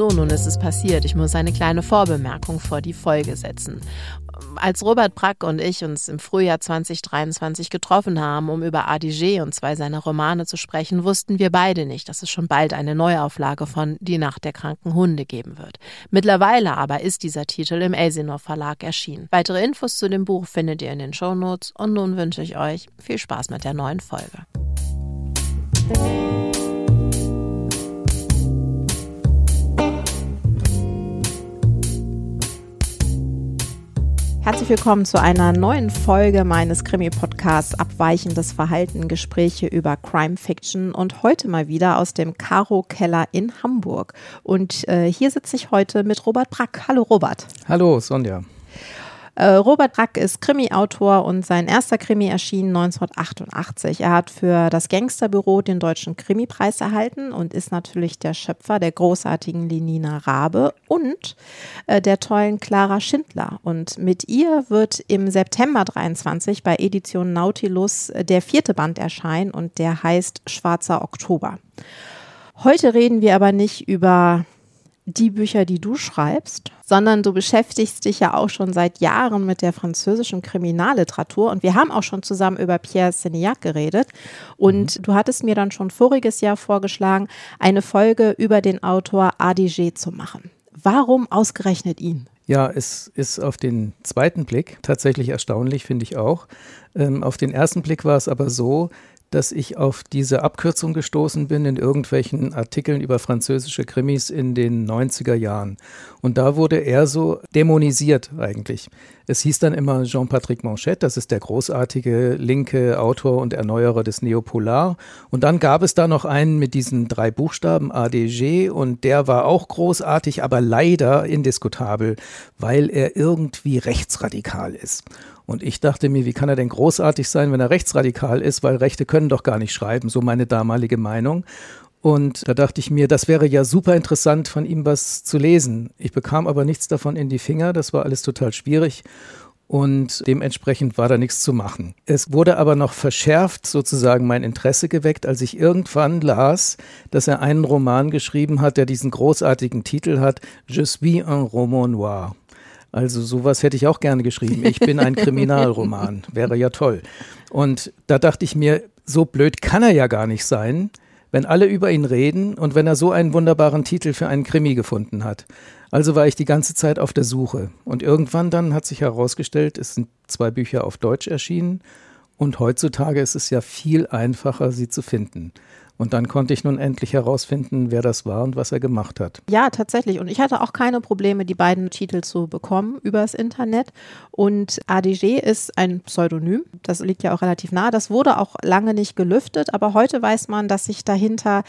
So, nun ist es passiert. Ich muss eine kleine Vorbemerkung vor die Folge setzen. Als Robert Brack und ich uns im Frühjahr 2023 getroffen haben, um über ADG und zwei seiner Romane zu sprechen, wussten wir beide nicht, dass es schon bald eine Neuauflage von Die Nacht der kranken Hunde geben wird. Mittlerweile aber ist dieser Titel im Elsinor Verlag erschienen. Weitere Infos zu dem Buch findet ihr in den Shownotes und nun wünsche ich euch viel Spaß mit der neuen Folge. Herzlich willkommen zu einer neuen Folge meines Krimi-Podcasts Abweichendes Verhalten, Gespräche über Crime Fiction und heute mal wieder aus dem Caro Keller in Hamburg. Und äh, hier sitze ich heute mit Robert Brack. Hallo Robert. Hallo Sonja. Äh, Robert Brack ist Krimi-Autor und sein erster Krimi erschien 1988. Er hat für das Gangsterbüro den Deutschen Krimi-Preis erhalten und ist natürlich der Schöpfer der großartigen Lenina Rabe und äh, der tollen Clara Schindler. Und mit ihr wird im September 23 bei Edition Nautilus der vierte Band erscheinen und der heißt Schwarzer Oktober. Heute reden wir aber nicht über die Bücher, die du schreibst, sondern du beschäftigst dich ja auch schon seit Jahren mit der französischen Kriminalliteratur und wir haben auch schon zusammen über Pierre Sénillac geredet und mhm. du hattest mir dann schon voriges Jahr vorgeschlagen, eine Folge über den Autor Adige zu machen. Warum ausgerechnet ihn? Ja, es ist auf den zweiten Blick tatsächlich erstaunlich, finde ich auch. Ähm, auf den ersten Blick war es aber so, dass ich auf diese Abkürzung gestoßen bin in irgendwelchen Artikeln über französische Krimis in den 90er Jahren. Und da wurde er so dämonisiert eigentlich. Es hieß dann immer Jean-Patrick Manchette, das ist der großartige linke Autor und Erneuerer des Neopolar. Und dann gab es da noch einen mit diesen drei Buchstaben ADG und der war auch großartig, aber leider indiskutabel, weil er irgendwie rechtsradikal ist. Und ich dachte mir, wie kann er denn großartig sein, wenn er rechtsradikal ist, weil Rechte können doch gar nicht schreiben, so meine damalige Meinung. Und da dachte ich mir, das wäre ja super interessant, von ihm was zu lesen. Ich bekam aber nichts davon in die Finger, das war alles total schwierig und dementsprechend war da nichts zu machen. Es wurde aber noch verschärft sozusagen mein Interesse geweckt, als ich irgendwann las, dass er einen Roman geschrieben hat, der diesen großartigen Titel hat, Je suis un roman noir. Also sowas hätte ich auch gerne geschrieben. Ich bin ein Kriminalroman. Wäre ja toll. Und da dachte ich mir, so blöd kann er ja gar nicht sein, wenn alle über ihn reden und wenn er so einen wunderbaren Titel für einen Krimi gefunden hat. Also war ich die ganze Zeit auf der Suche. Und irgendwann dann hat sich herausgestellt, es sind zwei Bücher auf Deutsch erschienen. Und heutzutage ist es ja viel einfacher, sie zu finden. Und dann konnte ich nun endlich herausfinden, wer das war und was er gemacht hat. Ja, tatsächlich. Und ich hatte auch keine Probleme, die beiden Titel zu bekommen übers Internet. Und ADG ist ein Pseudonym. Das liegt ja auch relativ nah. Das wurde auch lange nicht gelüftet. Aber heute weiß man, dass sich dahinter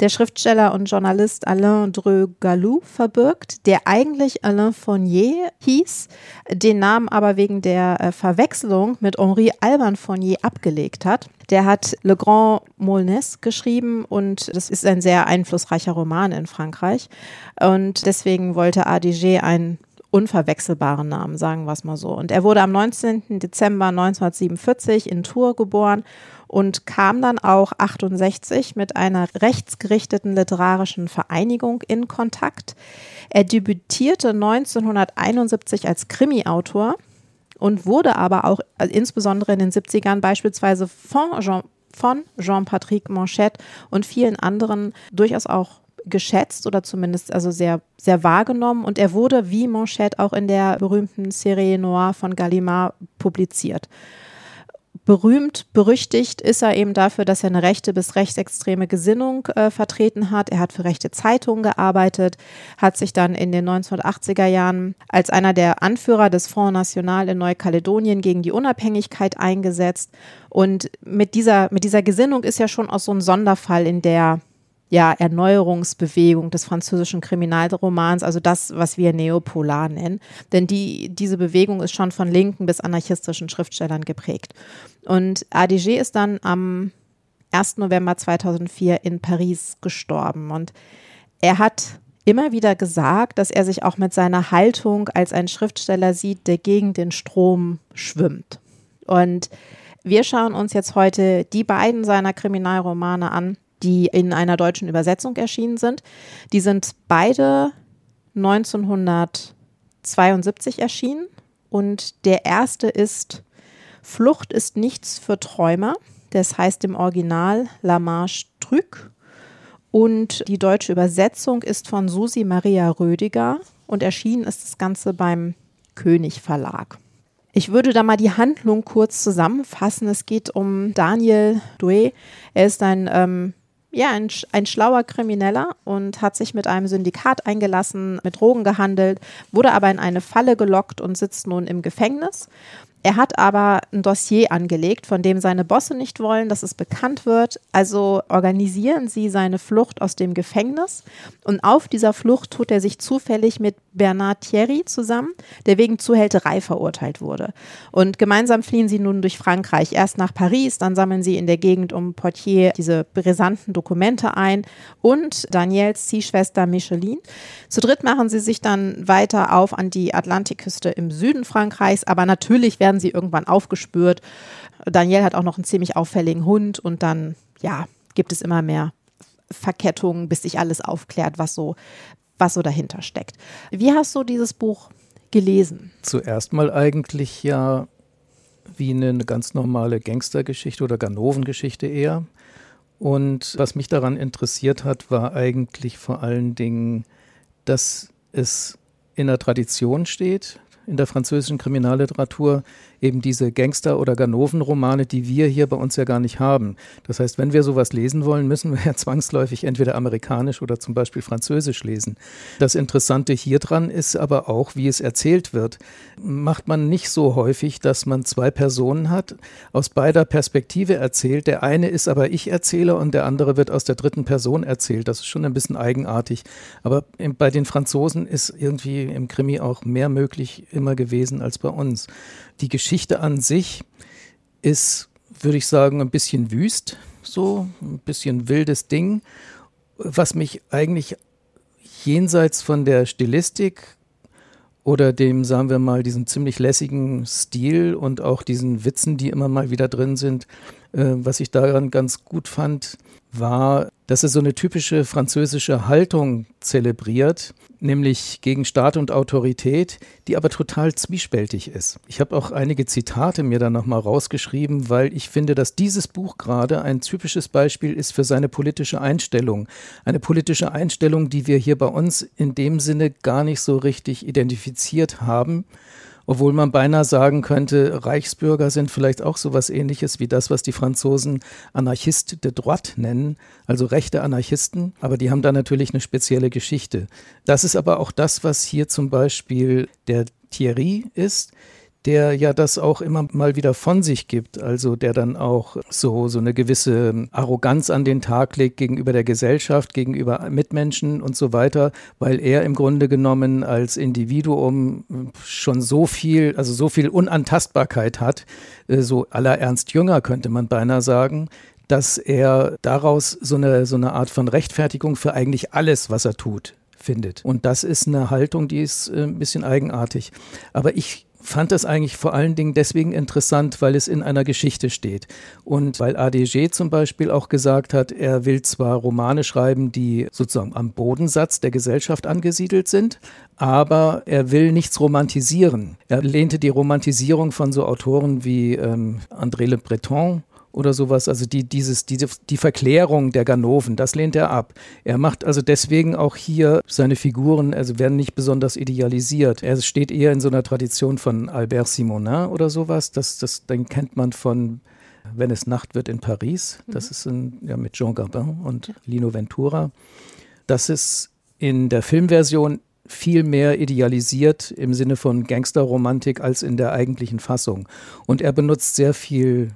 der Schriftsteller und Journalist Alain Dreux Gallou verbirgt, der eigentlich Alain Fournier hieß, den Namen aber wegen der äh, Verwechslung mit Henri Alban Fournier abgelegt hat. Der hat Le Grand Molnes geschrieben und das ist ein sehr einflussreicher Roman in Frankreich. Und deswegen wollte ADG einen unverwechselbaren Namen, sagen wir es mal so. Und er wurde am 19. Dezember 1947 in Tours geboren und kam dann auch 68 mit einer rechtsgerichteten literarischen Vereinigung in Kontakt. Er debütierte 1971 als Krimi-Autor und wurde aber auch also insbesondere in den 70ern beispielsweise von Jean, von Jean-Patrick Manchette und vielen anderen durchaus auch geschätzt oder zumindest also sehr, sehr wahrgenommen. Und er wurde wie Manchette auch in der berühmten Serie Noir von Gallimard publiziert berühmt, berüchtigt ist er eben dafür, dass er eine rechte bis rechtsextreme Gesinnung äh, vertreten hat. Er hat für rechte Zeitungen gearbeitet, hat sich dann in den 1980er Jahren als einer der Anführer des Front National in Neukaledonien gegen die Unabhängigkeit eingesetzt. Und mit dieser, mit dieser Gesinnung ist ja schon auch so ein Sonderfall in der ja, Erneuerungsbewegung des französischen Kriminalromans, also das, was wir Neopolar nennen. Denn die, diese Bewegung ist schon von linken bis anarchistischen Schriftstellern geprägt. Und ADG ist dann am 1. November 2004 in Paris gestorben. Und er hat immer wieder gesagt, dass er sich auch mit seiner Haltung als ein Schriftsteller sieht, der gegen den Strom schwimmt. Und wir schauen uns jetzt heute die beiden seiner Kriminalromane an die in einer deutschen Übersetzung erschienen sind. Die sind beide 1972 erschienen und der erste ist Flucht ist nichts für Träumer. Das heißt im Original La Marche Truc. Und die deutsche Übersetzung ist von Susi Maria Rödiger und erschienen ist das Ganze beim König Verlag. Ich würde da mal die Handlung kurz zusammenfassen. Es geht um Daniel Due. Er ist ein, ähm, ja, ein, ein schlauer Krimineller und hat sich mit einem Syndikat eingelassen, mit Drogen gehandelt, wurde aber in eine Falle gelockt und sitzt nun im Gefängnis. Er hat aber ein Dossier angelegt, von dem seine Bosse nicht wollen, dass es bekannt wird. Also organisieren sie seine Flucht aus dem Gefängnis. Und auf dieser Flucht tut er sich zufällig mit Bernard Thierry zusammen, der wegen Zuhälterei verurteilt wurde. Und gemeinsam fliehen sie nun durch Frankreich. Erst nach Paris, dann sammeln sie in der Gegend um Portier diese brisanten Dokumente ein und Daniels Ziehschwester Micheline. Zu dritt machen sie sich dann weiter auf an die Atlantikküste im Süden Frankreichs, aber natürlich werden sie irgendwann aufgespürt. Daniel hat auch noch einen ziemlich auffälligen Hund und dann, ja, gibt es immer mehr Verkettungen, bis sich alles aufklärt, was so, was so dahinter steckt. Wie hast du dieses Buch gelesen? Zuerst mal eigentlich ja wie eine ganz normale Gangstergeschichte oder Ganovengeschichte eher. Und was mich daran interessiert hat, war eigentlich vor allen Dingen, dass es in der Tradition steht, in der französischen Kriminalliteratur eben diese Gangster- oder Ganoven-Romane, die wir hier bei uns ja gar nicht haben. Das heißt, wenn wir sowas lesen wollen, müssen wir ja zwangsläufig entweder amerikanisch oder zum Beispiel französisch lesen. Das Interessante hier dran ist aber auch, wie es erzählt wird. Macht man nicht so häufig, dass man zwei Personen hat, aus beider Perspektive erzählt. Der eine ist aber Ich-Erzähler und der andere wird aus der dritten Person erzählt. Das ist schon ein bisschen eigenartig. Aber bei den Franzosen ist irgendwie im Krimi auch mehr möglich immer gewesen als bei uns. Die Geschichte an sich ist, würde ich sagen, ein bisschen wüst, so ein bisschen wildes Ding, was mich eigentlich jenseits von der Stilistik oder dem, sagen wir mal, diesem ziemlich lässigen Stil und auch diesen Witzen, die immer mal wieder drin sind, äh, was ich daran ganz gut fand, war, dass er so eine typische französische Haltung zelebriert, nämlich gegen Staat und Autorität, die aber total zwiespältig ist. Ich habe auch einige Zitate mir da nochmal rausgeschrieben, weil ich finde, dass dieses Buch gerade ein typisches Beispiel ist für seine politische Einstellung. Eine politische Einstellung, die wir hier bei uns in dem Sinne gar nicht so richtig identifiziert haben obwohl man beinahe sagen könnte, Reichsbürger sind vielleicht auch so etwas ähnliches wie das, was die Franzosen Anarchiste de droite nennen, also rechte Anarchisten, aber die haben da natürlich eine spezielle Geschichte. Das ist aber auch das, was hier zum Beispiel der Thierry ist, der ja das auch immer mal wieder von sich gibt, also der dann auch so, so eine gewisse Arroganz an den Tag legt gegenüber der Gesellschaft, gegenüber Mitmenschen und so weiter, weil er im Grunde genommen als Individuum schon so viel, also so viel Unantastbarkeit hat, äh, so aller Ernst Jünger könnte man beinahe sagen, dass er daraus so eine, so eine Art von Rechtfertigung für eigentlich alles, was er tut, findet. Und das ist eine Haltung, die ist äh, ein bisschen eigenartig. Aber ich fand das eigentlich vor allen Dingen deswegen interessant, weil es in einer Geschichte steht. Und weil ADG zum Beispiel auch gesagt hat, er will zwar Romane schreiben, die sozusagen am Bodensatz der Gesellschaft angesiedelt sind, aber er will nichts romantisieren. Er lehnte die Romantisierung von so Autoren wie ähm, André Le Breton oder sowas. Also die, dieses, diese, die Verklärung der Ganoven, das lehnt er ab. Er macht also deswegen auch hier seine Figuren, also werden nicht besonders idealisiert. Er steht eher in so einer Tradition von Albert Simonin oder sowas. Das, das, den kennt man von Wenn es Nacht wird in Paris. Das mhm. ist ein, ja, mit Jean Gabin und Lino Ventura. Das ist in der Filmversion viel mehr idealisiert im Sinne von Gangsterromantik als in der eigentlichen Fassung. Und er benutzt sehr viel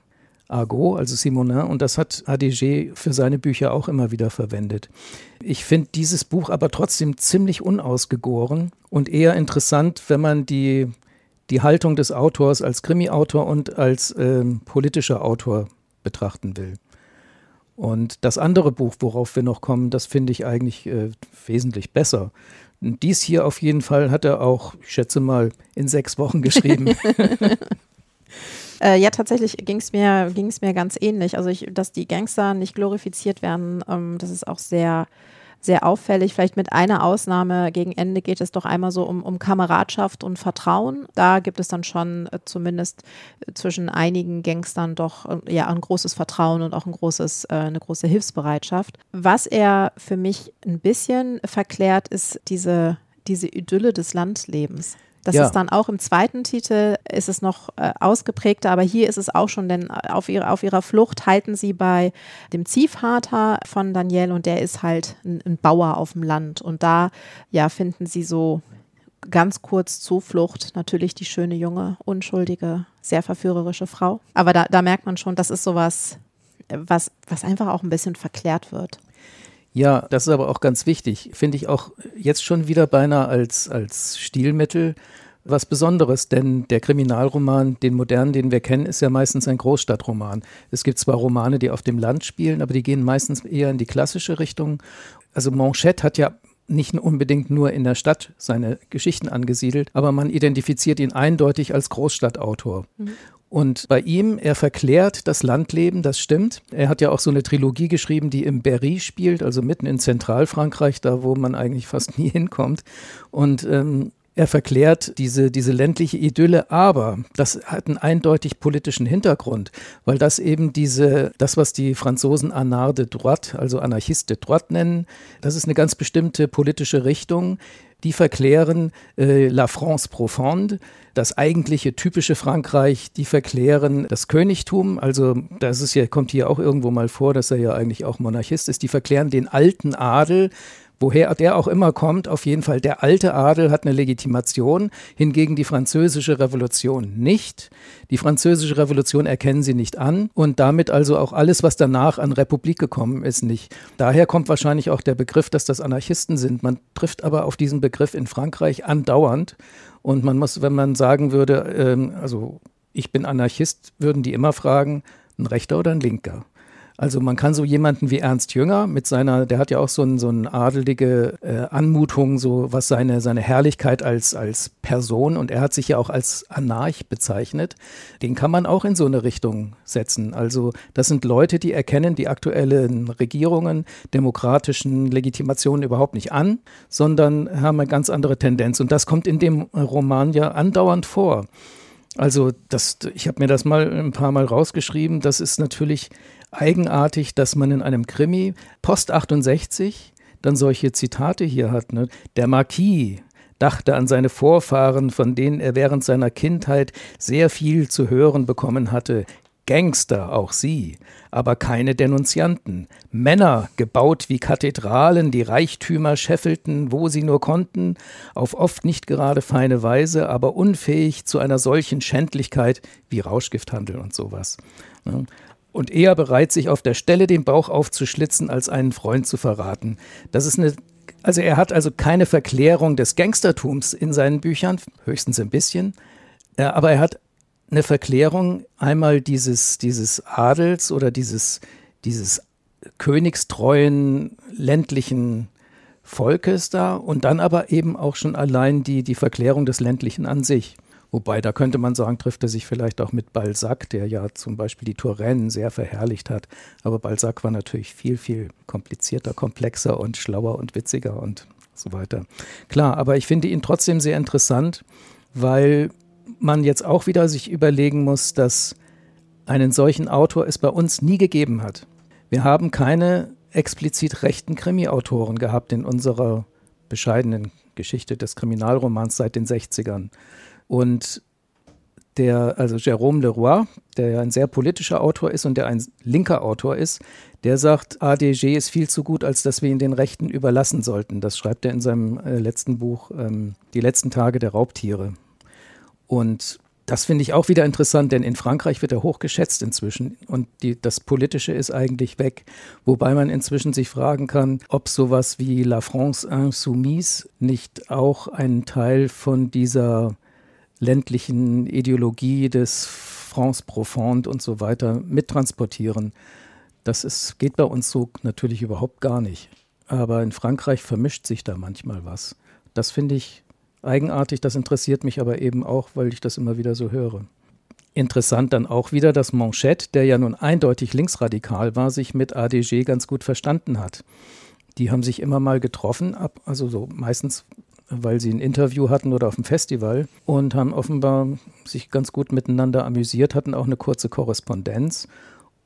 Argot, also Simonin, und das hat ADG für seine Bücher auch immer wieder verwendet. Ich finde dieses Buch aber trotzdem ziemlich unausgegoren und eher interessant, wenn man die, die Haltung des Autors als Krimi-Autor und als ähm, politischer Autor betrachten will. Und das andere Buch, worauf wir noch kommen, das finde ich eigentlich äh, wesentlich besser. dies hier auf jeden Fall hat er auch, ich schätze mal, in sechs Wochen geschrieben. Äh, ja, tatsächlich ging es mir, ging's mir ganz ähnlich. Also, ich, dass die Gangster nicht glorifiziert werden, ähm, das ist auch sehr sehr auffällig. Vielleicht mit einer Ausnahme. Gegen Ende geht es doch einmal so um, um Kameradschaft und Vertrauen. Da gibt es dann schon äh, zumindest äh, zwischen einigen Gangstern doch äh, ja ein großes Vertrauen und auch ein großes, äh, eine große Hilfsbereitschaft. Was er für mich ein bisschen verklärt, ist diese, diese Idylle des Landlebens. Das ja. ist dann auch im zweiten Titel, ist es noch äh, ausgeprägter, aber hier ist es auch schon, denn äh, auf, ihre, auf ihrer Flucht halten sie bei dem Ziehvater von Daniel und der ist halt ein, ein Bauer auf dem Land. Und da ja finden sie so ganz kurz Zuflucht, natürlich die schöne, junge, unschuldige, sehr verführerische Frau. Aber da, da merkt man schon, das ist sowas, was, was einfach auch ein bisschen verklärt wird. Ja, das ist aber auch ganz wichtig. Finde ich auch jetzt schon wieder beinahe als, als Stilmittel was Besonderes, denn der Kriminalroman, den modernen, den wir kennen, ist ja meistens ein Großstadtroman. Es gibt zwar Romane, die auf dem Land spielen, aber die gehen meistens eher in die klassische Richtung. Also Manchette hat ja nicht unbedingt nur in der Stadt seine Geschichten angesiedelt, aber man identifiziert ihn eindeutig als Großstadtautor. Mhm. Und bei ihm, er verklärt das Landleben, das stimmt. Er hat ja auch so eine Trilogie geschrieben, die im Berry spielt, also mitten in Zentralfrankreich, da wo man eigentlich fast nie hinkommt. Und ähm, er verklärt diese, diese ländliche Idylle, aber das hat einen eindeutig politischen Hintergrund, weil das eben diese, das, was die Franzosen Anard de droite, also Anarchiste droite nennen, das ist eine ganz bestimmte politische Richtung, die verklären äh, La France profonde, das eigentliche typische Frankreich, die verklären das Königtum, also das ist ja, kommt hier auch irgendwo mal vor, dass er ja eigentlich auch Monarchist ist, die verklären den alten Adel, Woher der auch immer kommt, auf jeden Fall der alte Adel hat eine Legitimation, hingegen die französische Revolution nicht. Die französische Revolution erkennen sie nicht an und damit also auch alles, was danach an Republik gekommen ist, nicht. Daher kommt wahrscheinlich auch der Begriff, dass das Anarchisten sind. Man trifft aber auf diesen Begriff in Frankreich andauernd und man muss, wenn man sagen würde, ähm, also ich bin Anarchist, würden die immer fragen, ein Rechter oder ein Linker? Also man kann so jemanden wie Ernst Jünger mit seiner, der hat ja auch so, ein, so eine adelige äh, Anmutung, so was seine, seine Herrlichkeit als, als Person und er hat sich ja auch als Anarch bezeichnet, den kann man auch in so eine Richtung setzen. Also das sind Leute, die erkennen die aktuellen Regierungen, demokratischen Legitimationen überhaupt nicht an, sondern haben eine ganz andere Tendenz. Und das kommt in dem Roman ja andauernd vor. Also das, ich habe mir das mal ein paar Mal rausgeschrieben. Das ist natürlich eigenartig, dass man in einem Krimi Post 68 dann solche Zitate hier hat. Ne? Der Marquis dachte an seine Vorfahren, von denen er während seiner Kindheit sehr viel zu hören bekommen hatte. Gangster, auch sie, aber keine Denunzianten. Männer, gebaut wie Kathedralen, die Reichtümer scheffelten, wo sie nur konnten, auf oft nicht gerade feine Weise, aber unfähig zu einer solchen Schändlichkeit wie Rauschgifthandel und sowas. Und eher bereit, sich auf der Stelle den Bauch aufzuschlitzen, als einen Freund zu verraten. Das ist eine, also er hat also keine Verklärung des Gangstertums in seinen Büchern, höchstens ein bisschen, äh, aber er hat eine Verklärung einmal dieses, dieses Adels oder dieses, dieses königstreuen ländlichen Volkes da und dann aber eben auch schon allein die, die Verklärung des ländlichen an sich. Wobei, da könnte man sagen, trifft er sich vielleicht auch mit Balzac, der ja zum Beispiel die Touraine sehr verherrlicht hat. Aber Balzac war natürlich viel, viel komplizierter, komplexer und schlauer und witziger und so weiter. Klar, aber ich finde ihn trotzdem sehr interessant, weil man jetzt auch wieder sich überlegen muss, dass einen solchen Autor es bei uns nie gegeben hat. Wir haben keine explizit rechten Krimi-Autoren gehabt in unserer bescheidenen Geschichte des Kriminalromans seit den 60ern. Und der, also Jérôme Leroy, der ja ein sehr politischer Autor ist und der ein linker Autor ist, der sagt, ADG ist viel zu gut, als dass wir ihn den Rechten überlassen sollten. Das schreibt er in seinem äh, letzten Buch, ähm, Die letzten Tage der Raubtiere. Und das finde ich auch wieder interessant, denn in Frankreich wird er hochgeschätzt inzwischen und die, das Politische ist eigentlich weg. Wobei man inzwischen sich fragen kann, ob sowas wie La France Insoumise nicht auch ein Teil von dieser ländlichen Ideologie des France Profonde und so weiter mittransportieren. Das ist, geht bei uns so natürlich überhaupt gar nicht. Aber in Frankreich vermischt sich da manchmal was. Das finde ich eigenartig, das interessiert mich aber eben auch, weil ich das immer wieder so höre. Interessant dann auch wieder, dass Manchette, der ja nun eindeutig linksradikal war, sich mit ADG ganz gut verstanden hat. Die haben sich immer mal getroffen, also so meistens, weil sie ein Interview hatten oder auf dem Festival und haben offenbar sich ganz gut miteinander amüsiert, hatten auch eine kurze Korrespondenz.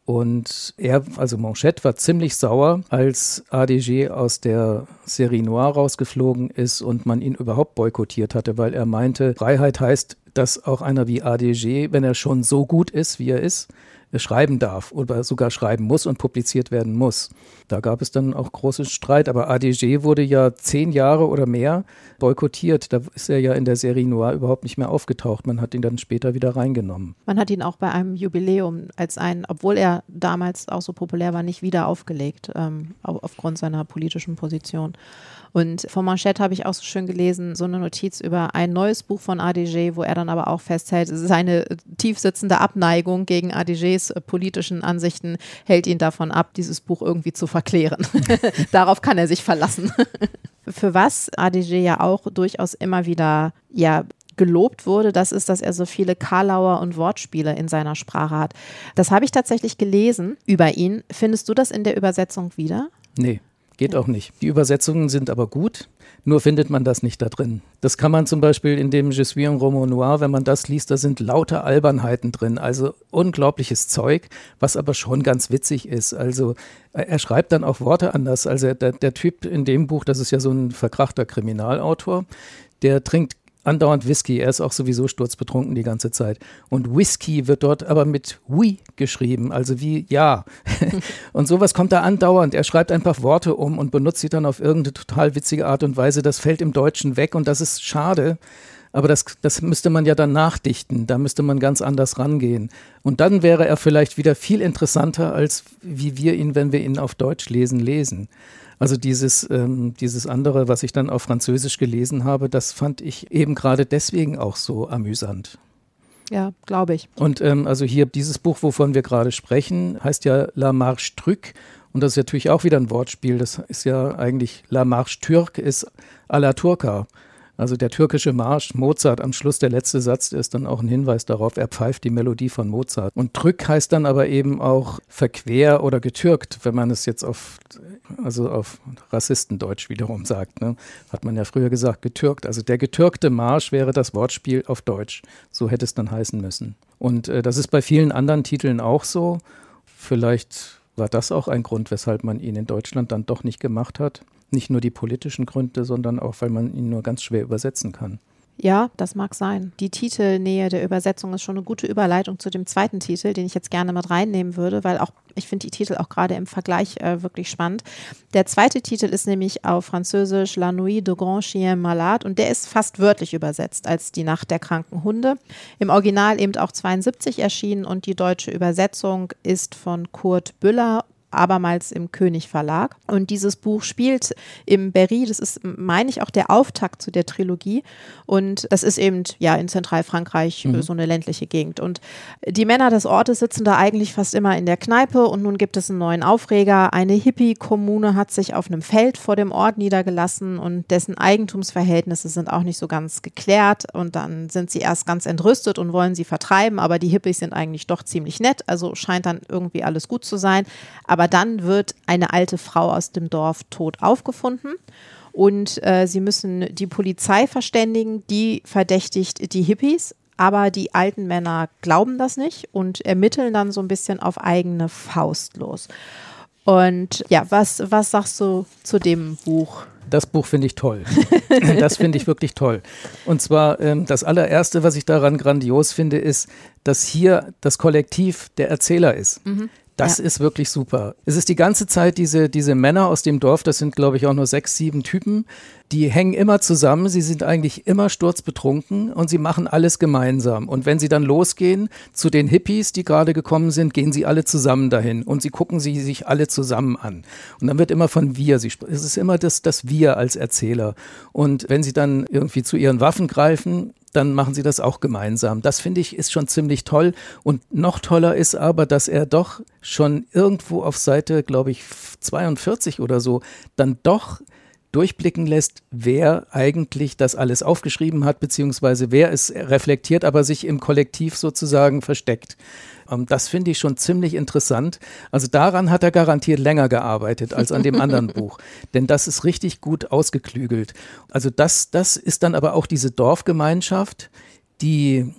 Und er, also Manchette, war ziemlich sauer, als ADG aus der Serie Noir rausgeflogen ist und man ihn überhaupt boykottiert hatte, weil er meinte, Freiheit heißt, dass auch einer wie ADG, wenn er schon so gut ist, wie er ist, schreiben darf oder sogar schreiben muss und publiziert werden muss. Da gab es dann auch großen Streit, aber ADG wurde ja zehn Jahre oder mehr boykottiert. Da ist er ja in der Serie Noir überhaupt nicht mehr aufgetaucht. Man hat ihn dann später wieder reingenommen. Man hat ihn auch bei einem Jubiläum als ein, obwohl er damals auch so populär war, nicht wieder aufgelegt, ähm, aufgrund seiner politischen Position. Und von Manchette habe ich auch so schön gelesen, so eine Notiz über ein neues Buch von ADG, wo er dann aber auch festhält, seine tiefsitzende Abneigung gegen ADGs politischen Ansichten hält ihn davon ab, dieses Buch irgendwie zu verklären. Darauf kann er sich verlassen. Für was ADG ja auch durchaus immer wieder ja gelobt wurde, das ist, dass er so viele Karlauer und Wortspiele in seiner Sprache hat. Das habe ich tatsächlich gelesen über ihn. Findest du das in der Übersetzung wieder? Nee. Geht auch nicht. Die Übersetzungen sind aber gut, nur findet man das nicht da drin. Das kann man zum Beispiel in dem Je suis un roman noir, wenn man das liest, da sind lauter Albernheiten drin, also unglaubliches Zeug, was aber schon ganz witzig ist. Also er schreibt dann auch Worte anders. Also der, der Typ in dem Buch, das ist ja so ein verkrachter Kriminalautor, der trinkt andauernd Whisky. Er ist auch sowieso sturzbetrunken die ganze Zeit. Und Whisky wird dort aber mit oui geschrieben, also wie ja. und sowas kommt da andauernd. Er schreibt einfach Worte um und benutzt sie dann auf irgendeine total witzige Art und Weise. Das fällt im Deutschen weg und das ist schade. Aber das, das müsste man ja dann nachdichten. Da müsste man ganz anders rangehen. Und dann wäre er vielleicht wieder viel interessanter, als wie wir ihn, wenn wir ihn auf Deutsch lesen, lesen. Also dieses, ähm, dieses andere, was ich dann auf Französisch gelesen habe, das fand ich eben gerade deswegen auch so amüsant. Ja, glaube ich. Und ähm, also hier dieses Buch, wovon wir gerade sprechen, heißt ja La Marche Truc. Und das ist natürlich auch wieder ein Wortspiel. Das ist ja eigentlich La Marche Turc ist à la Turca. Also der türkische Marsch, Mozart, am Schluss der letzte Satz ist dann auch ein Hinweis darauf, er pfeift die Melodie von Mozart. Und Drück heißt dann aber eben auch verquer oder getürkt, wenn man es jetzt auf, also auf Rassistendeutsch wiederum sagt. Ne? Hat man ja früher gesagt, getürkt. Also der getürkte Marsch wäre das Wortspiel auf Deutsch. So hätte es dann heißen müssen. Und äh, das ist bei vielen anderen Titeln auch so. Vielleicht war das auch ein Grund, weshalb man ihn in Deutschland dann doch nicht gemacht hat. Nicht nur die politischen Gründe, sondern auch, weil man ihn nur ganz schwer übersetzen kann. Ja, das mag sein. Die Titelnähe der Übersetzung ist schon eine gute Überleitung zu dem zweiten Titel, den ich jetzt gerne mit reinnehmen würde, weil auch ich finde die Titel auch gerade im Vergleich äh, wirklich spannend. Der zweite Titel ist nämlich auf Französisch La Nuit de Grand Chien Malade und der ist fast wörtlich übersetzt als Die Nacht der kranken Hunde. Im Original eben auch 72 erschienen und die deutsche Übersetzung ist von Kurt Büller abermals im König Verlag. Und dieses Buch spielt im Berry, das ist, meine ich, auch der Auftakt zu der Trilogie. Und das ist eben ja in Zentralfrankreich mhm. so eine ländliche Gegend. Und die Männer des Ortes sitzen da eigentlich fast immer in der Kneipe und nun gibt es einen neuen Aufreger. Eine Hippie-Kommune hat sich auf einem Feld vor dem Ort niedergelassen und dessen Eigentumsverhältnisse sind auch nicht so ganz geklärt. Und dann sind sie erst ganz entrüstet und wollen sie vertreiben, aber die Hippies sind eigentlich doch ziemlich nett. Also scheint dann irgendwie alles gut zu sein. Aber aber dann wird eine alte Frau aus dem Dorf tot aufgefunden und äh, sie müssen die Polizei verständigen, die verdächtigt die Hippies, aber die alten Männer glauben das nicht und ermitteln dann so ein bisschen auf eigene Faust los. Und ja, was, was sagst du zu dem Buch? Das Buch finde ich toll. das finde ich wirklich toll. Und zwar ähm, das allererste, was ich daran grandios finde, ist, dass hier das Kollektiv der Erzähler ist. Mhm. Das ja. ist wirklich super. Es ist die ganze Zeit diese, diese Männer aus dem Dorf, das sind glaube ich auch nur sechs, sieben Typen, die hängen immer zusammen, sie sind eigentlich immer sturzbetrunken und sie machen alles gemeinsam. Und wenn sie dann losgehen zu den Hippies, die gerade gekommen sind, gehen sie alle zusammen dahin und sie gucken sie sich alle zusammen an. Und dann wird immer von wir, sie, es ist immer das, das Wir als Erzähler. Und wenn sie dann irgendwie zu ihren Waffen greifen, dann machen sie das auch gemeinsam. Das finde ich ist schon ziemlich toll. Und noch toller ist aber, dass er doch schon irgendwo auf Seite, glaube ich, 42 oder so, dann doch durchblicken lässt, wer eigentlich das alles aufgeschrieben hat, beziehungsweise wer es reflektiert, aber sich im Kollektiv sozusagen versteckt. Ähm, das finde ich schon ziemlich interessant. Also daran hat er garantiert länger gearbeitet als an dem anderen Buch. Denn das ist richtig gut ausgeklügelt. Also das, das ist dann aber auch diese Dorfgemeinschaft, die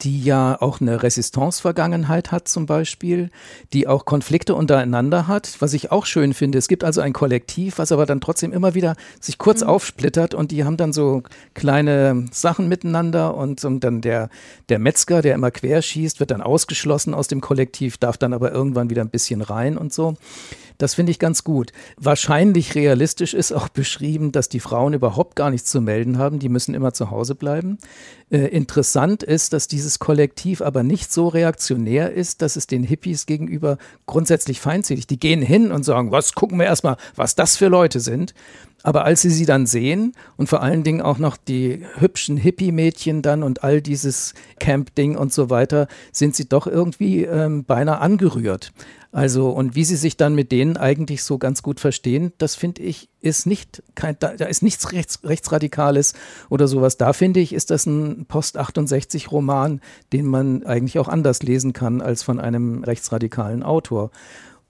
die ja auch eine Resistance-Vergangenheit hat zum Beispiel, die auch Konflikte untereinander hat, was ich auch schön finde. Es gibt also ein Kollektiv, was aber dann trotzdem immer wieder sich kurz mhm. aufsplittert und die haben dann so kleine Sachen miteinander und, und dann der, der Metzger, der immer querschießt, wird dann ausgeschlossen aus dem Kollektiv, darf dann aber irgendwann wieder ein bisschen rein und so. Das finde ich ganz gut. Wahrscheinlich realistisch ist auch beschrieben, dass die Frauen überhaupt gar nichts zu melden haben. Die müssen immer zu Hause bleiben. Äh, interessant ist, dass dieses Kollektiv aber nicht so reaktionär ist, dass es den Hippies gegenüber grundsätzlich feindselig. Die gehen hin und sagen, was gucken wir erstmal, was das für Leute sind. Aber als sie sie dann sehen und vor allen Dingen auch noch die hübschen Hippie-Mädchen dann und all dieses Camp-Ding und so weiter, sind sie doch irgendwie ähm, beinahe angerührt. Also, und wie sie sich dann mit denen eigentlich so ganz gut verstehen, das finde ich, ist nicht, kein, da, ist nichts Rechts, Rechtsradikales oder sowas. Da finde ich, ist das ein Post-68-Roman, den man eigentlich auch anders lesen kann als von einem rechtsradikalen Autor.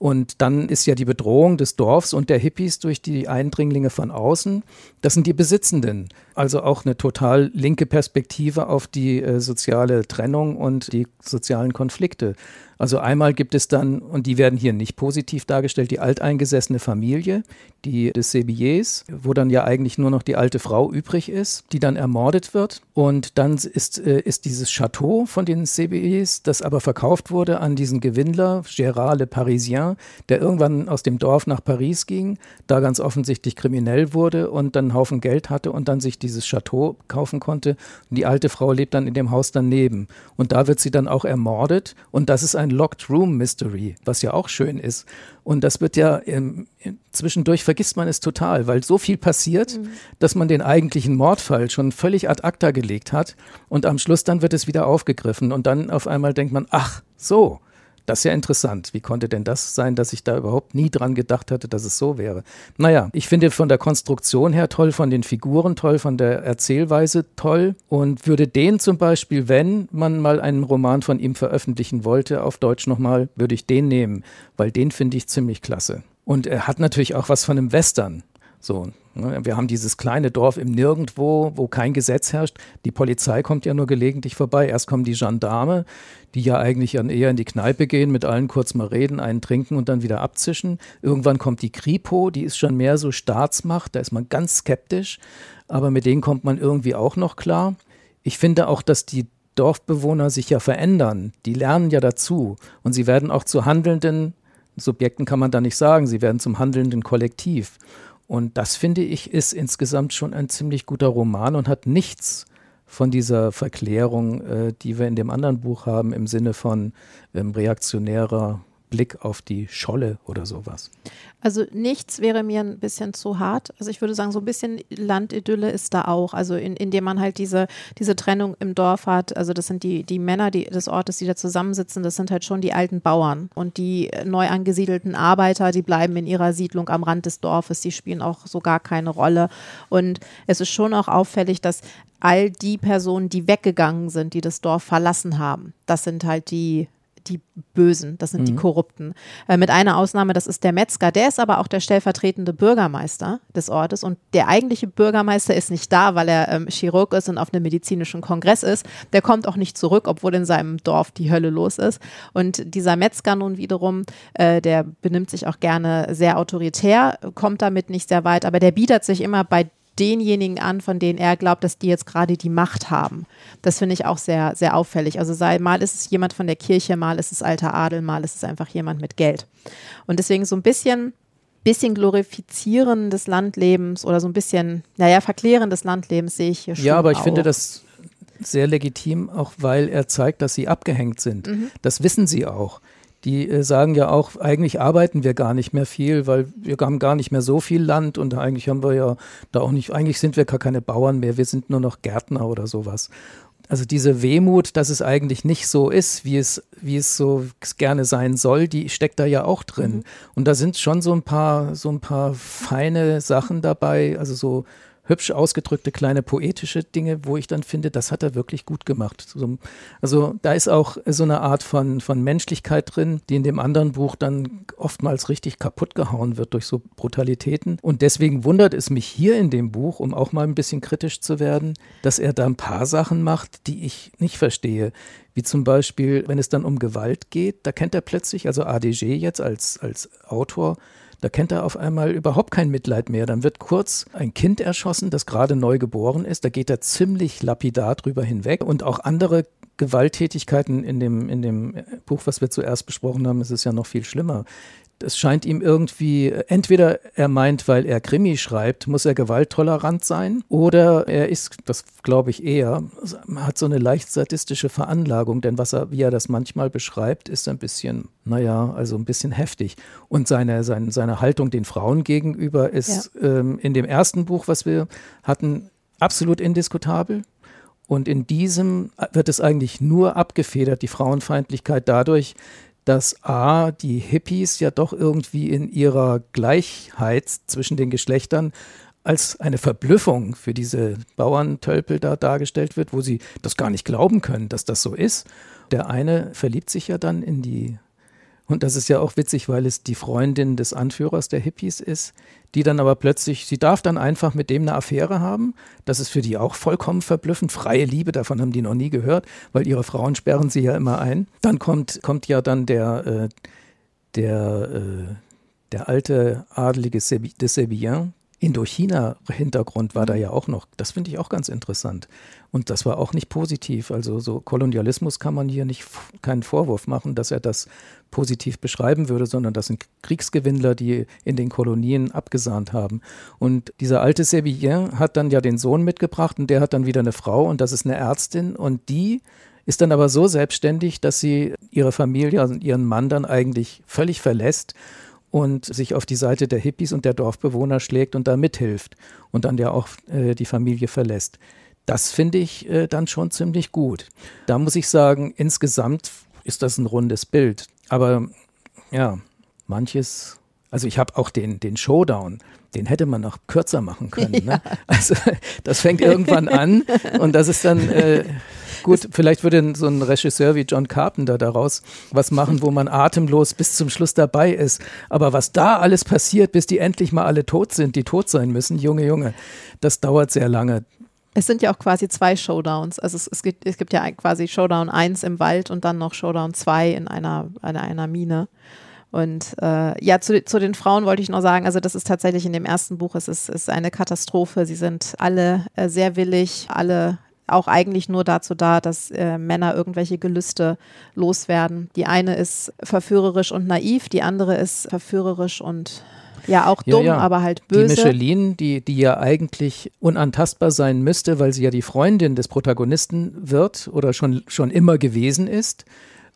Und dann ist ja die Bedrohung des Dorfs und der Hippies durch die Eindringlinge von außen, das sind die Besitzenden. Also auch eine total linke Perspektive auf die äh, soziale Trennung und die sozialen Konflikte. Also einmal gibt es dann, und die werden hier nicht positiv dargestellt, die alteingesessene Familie, die des Sebilliers, wo dann ja eigentlich nur noch die alte Frau übrig ist, die dann ermordet wird. Und dann ist, äh, ist dieses Chateau von den Sebilliers, das aber verkauft wurde an diesen Gewinnler, Gérard Le Parisien, der irgendwann aus dem Dorf nach Paris ging, da ganz offensichtlich kriminell wurde und dann einen Haufen Geld hatte und dann sich dieses Chateau kaufen konnte. Und die alte Frau lebt dann in dem Haus daneben. Und da wird sie dann auch ermordet. Und das ist ein Locked Room Mystery, was ja auch schön ist. Und das wird ja ähm, zwischendurch vergisst man es total, weil so viel passiert, mhm. dass man den eigentlichen Mordfall schon völlig ad acta gelegt hat. Und am Schluss dann wird es wieder aufgegriffen. Und dann auf einmal denkt man, ach, so. Das ist ja interessant. Wie konnte denn das sein, dass ich da überhaupt nie dran gedacht hatte, dass es so wäre? Naja, ich finde von der Konstruktion her toll, von den Figuren toll, von der Erzählweise toll und würde den zum Beispiel, wenn man mal einen Roman von ihm veröffentlichen wollte, auf Deutsch nochmal, würde ich den nehmen, weil den finde ich ziemlich klasse. Und er hat natürlich auch was von einem Western. So? Wir haben dieses kleine Dorf im Nirgendwo, wo kein Gesetz herrscht. Die Polizei kommt ja nur gelegentlich vorbei. Erst kommen die Gendarme, die ja eigentlich eher in die Kneipe gehen, mit allen kurz mal reden, einen trinken und dann wieder abzischen. Irgendwann kommt die Kripo, die ist schon mehr so Staatsmacht, da ist man ganz skeptisch, aber mit denen kommt man irgendwie auch noch klar. Ich finde auch, dass die Dorfbewohner sich ja verändern. Die lernen ja dazu und sie werden auch zu handelnden Subjekten, kann man da nicht sagen. Sie werden zum handelnden Kollektiv. Und das finde ich ist insgesamt schon ein ziemlich guter Roman und hat nichts von dieser Verklärung, äh, die wir in dem anderen Buch haben, im Sinne von ähm, reaktionärer Blick auf die Scholle oder sowas. Also nichts wäre mir ein bisschen zu hart. Also ich würde sagen, so ein bisschen Landidylle ist da auch. Also in, indem man halt diese, diese Trennung im Dorf hat. Also das sind die, die Männer die, des Ortes, die da zusammensitzen, das sind halt schon die alten Bauern. Und die neu angesiedelten Arbeiter, die bleiben in ihrer Siedlung am Rand des Dorfes, die spielen auch so gar keine Rolle. Und es ist schon auch auffällig, dass all die Personen, die weggegangen sind, die das Dorf verlassen haben, das sind halt die die Bösen, das sind mhm. die Korrupten. Äh, mit einer Ausnahme, das ist der Metzger, der ist aber auch der stellvertretende Bürgermeister des Ortes und der eigentliche Bürgermeister ist nicht da, weil er ähm, Chirurg ist und auf einem medizinischen Kongress ist. Der kommt auch nicht zurück, obwohl in seinem Dorf die Hölle los ist. Und dieser Metzger nun wiederum, äh, der benimmt sich auch gerne sehr autoritär, kommt damit nicht sehr weit, aber der bietet sich immer bei denjenigen an, von denen er glaubt, dass die jetzt gerade die Macht haben. Das finde ich auch sehr, sehr auffällig. Also sei, mal ist es jemand von der Kirche, mal ist es alter Adel, mal ist es einfach jemand mit Geld. Und deswegen so ein bisschen, bisschen Glorifizieren des Landlebens oder so ein bisschen, naja, Verklären des Landlebens sehe ich hier schon. Ja, aber ich auch. finde das sehr legitim, auch weil er zeigt, dass sie abgehängt sind. Mhm. Das wissen sie auch die äh, sagen ja auch, eigentlich arbeiten wir gar nicht mehr viel, weil wir haben gar nicht mehr so viel Land und eigentlich haben wir ja da auch nicht, eigentlich sind wir gar keine Bauern mehr, wir sind nur noch Gärtner oder sowas. also diese Wehmut, dass es eigentlich nicht so ist, wie es, wie es so gerne sein soll, die steckt da ja auch drin. Mhm. Und da sind schon so ein paar, so ein paar feine Sachen dabei, also so hübsch ausgedrückte kleine poetische Dinge, wo ich dann finde, das hat er wirklich gut gemacht. also da ist auch so eine Art von, von Menschlichkeit drin, die in dem anderen Buch dann oftmals richtig kaputt gehauen wird durch so Brutalitäten. Und deswegen wundert es mich hier in dem Buch, um auch mal ein bisschen kritisch zu werden, dass er da ein paar Sachen macht, die ich nicht verstehe. Wie zum Beispiel, wenn es dann um Gewalt geht, da kennt er plötzlich, also ADG jetzt als, als Autor, da kennt er auf einmal überhaupt kein Mitleid mehr. Dann wird kurz ein Kind erschossen, das gerade neu geboren ist. Da geht er ziemlich lapidar drüber hinweg. Und auch andere Gewalttätigkeiten in dem, in dem Buch, was wir zuerst besprochen haben, ist es ja noch viel schlimmer es scheint ihm irgendwie, entweder er meint, weil er Krimi schreibt, muss er gewalttolerant sein, oder er ist, das glaube ich eher, hat so eine leicht sadistische Veranlagung, denn was er, wie er das manchmal beschreibt, ist ein bisschen, naja, also ein bisschen heftig. Und seine, seine, seine Haltung den Frauen gegenüber ist ja. ähm, in dem ersten Buch, was wir hatten, absolut indiskutabel. Und in diesem wird es eigentlich nur abgefedert, die Frauenfeindlichkeit dadurch, dass A, die Hippies ja doch irgendwie in ihrer Gleichheit zwischen den Geschlechtern als eine Verblüffung für diese Bauerntölpel da dargestellt wird, wo sie das gar nicht glauben können, dass das so ist. Der eine verliebt sich ja dann in die und das ist ja auch witzig, weil es die Freundin des Anführers der Hippies ist, die dann aber plötzlich, sie darf dann einfach mit dem eine Affäre haben. Das ist für die auch vollkommen verblüffend. Freie Liebe, davon haben die noch nie gehört, weil ihre Frauen sperren sie ja immer ein. Dann kommt, kommt ja dann der, äh, der, äh, der alte Adelige de Sevillin, Indochina-Hintergrund war da ja auch noch. Das finde ich auch ganz interessant. Und das war auch nicht positiv. Also so Kolonialismus kann man hier nicht keinen Vorwurf machen, dass er das positiv beschreiben würde, sondern das sind Kriegsgewinnler, die in den Kolonien abgesahnt haben. Und dieser alte Sevillien hat dann ja den Sohn mitgebracht und der hat dann wieder eine Frau und das ist eine Ärztin und die ist dann aber so selbstständig, dass sie ihre Familie, also ihren Mann dann eigentlich völlig verlässt und sich auf die Seite der Hippies und der Dorfbewohner schlägt und da mithilft und dann ja auch äh, die Familie verlässt. Das finde ich äh, dann schon ziemlich gut. Da muss ich sagen, insgesamt ist das ein rundes Bild. Aber ja, manches, also ich habe auch den, den Showdown, den hätte man noch kürzer machen können. Ne? Ja. Also das fängt irgendwann an und das ist dann äh, Gut, vielleicht würde so ein Regisseur wie John Carpenter daraus was machen, wo man atemlos bis zum Schluss dabei ist. Aber was da alles passiert, bis die endlich mal alle tot sind, die tot sein müssen, Junge, Junge, das dauert sehr lange. Es sind ja auch quasi zwei Showdowns. Also es, es, gibt, es gibt ja quasi Showdown 1 im Wald und dann noch Showdown 2 in einer, in einer Mine. Und äh, ja, zu, zu den Frauen wollte ich noch sagen, also das ist tatsächlich in dem ersten Buch, es ist, ist eine Katastrophe. Sie sind alle äh, sehr willig, alle auch eigentlich nur dazu da, dass äh, Männer irgendwelche Gelüste loswerden. Die eine ist verführerisch und naiv, die andere ist verführerisch und ja, auch dumm, ja, ja. aber halt böse. Die Micheline, die, die ja eigentlich unantastbar sein müsste, weil sie ja die Freundin des Protagonisten wird oder schon, schon immer gewesen ist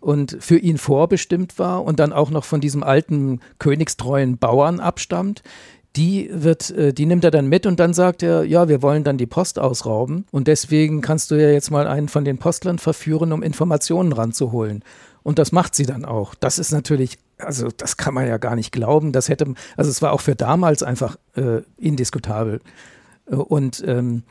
und für ihn vorbestimmt war und dann auch noch von diesem alten königstreuen Bauern abstammt, die wird, äh, die nimmt er dann mit und dann sagt er, ja, wir wollen dann die Post ausrauben und deswegen kannst du ja jetzt mal einen von den Postlern verführen, um Informationen ranzuholen. Und das macht sie dann auch. Das ist natürlich, also das kann man ja gar nicht glauben. Das hätte, also es war auch für damals einfach äh, indiskutabel. Äh, und ähm,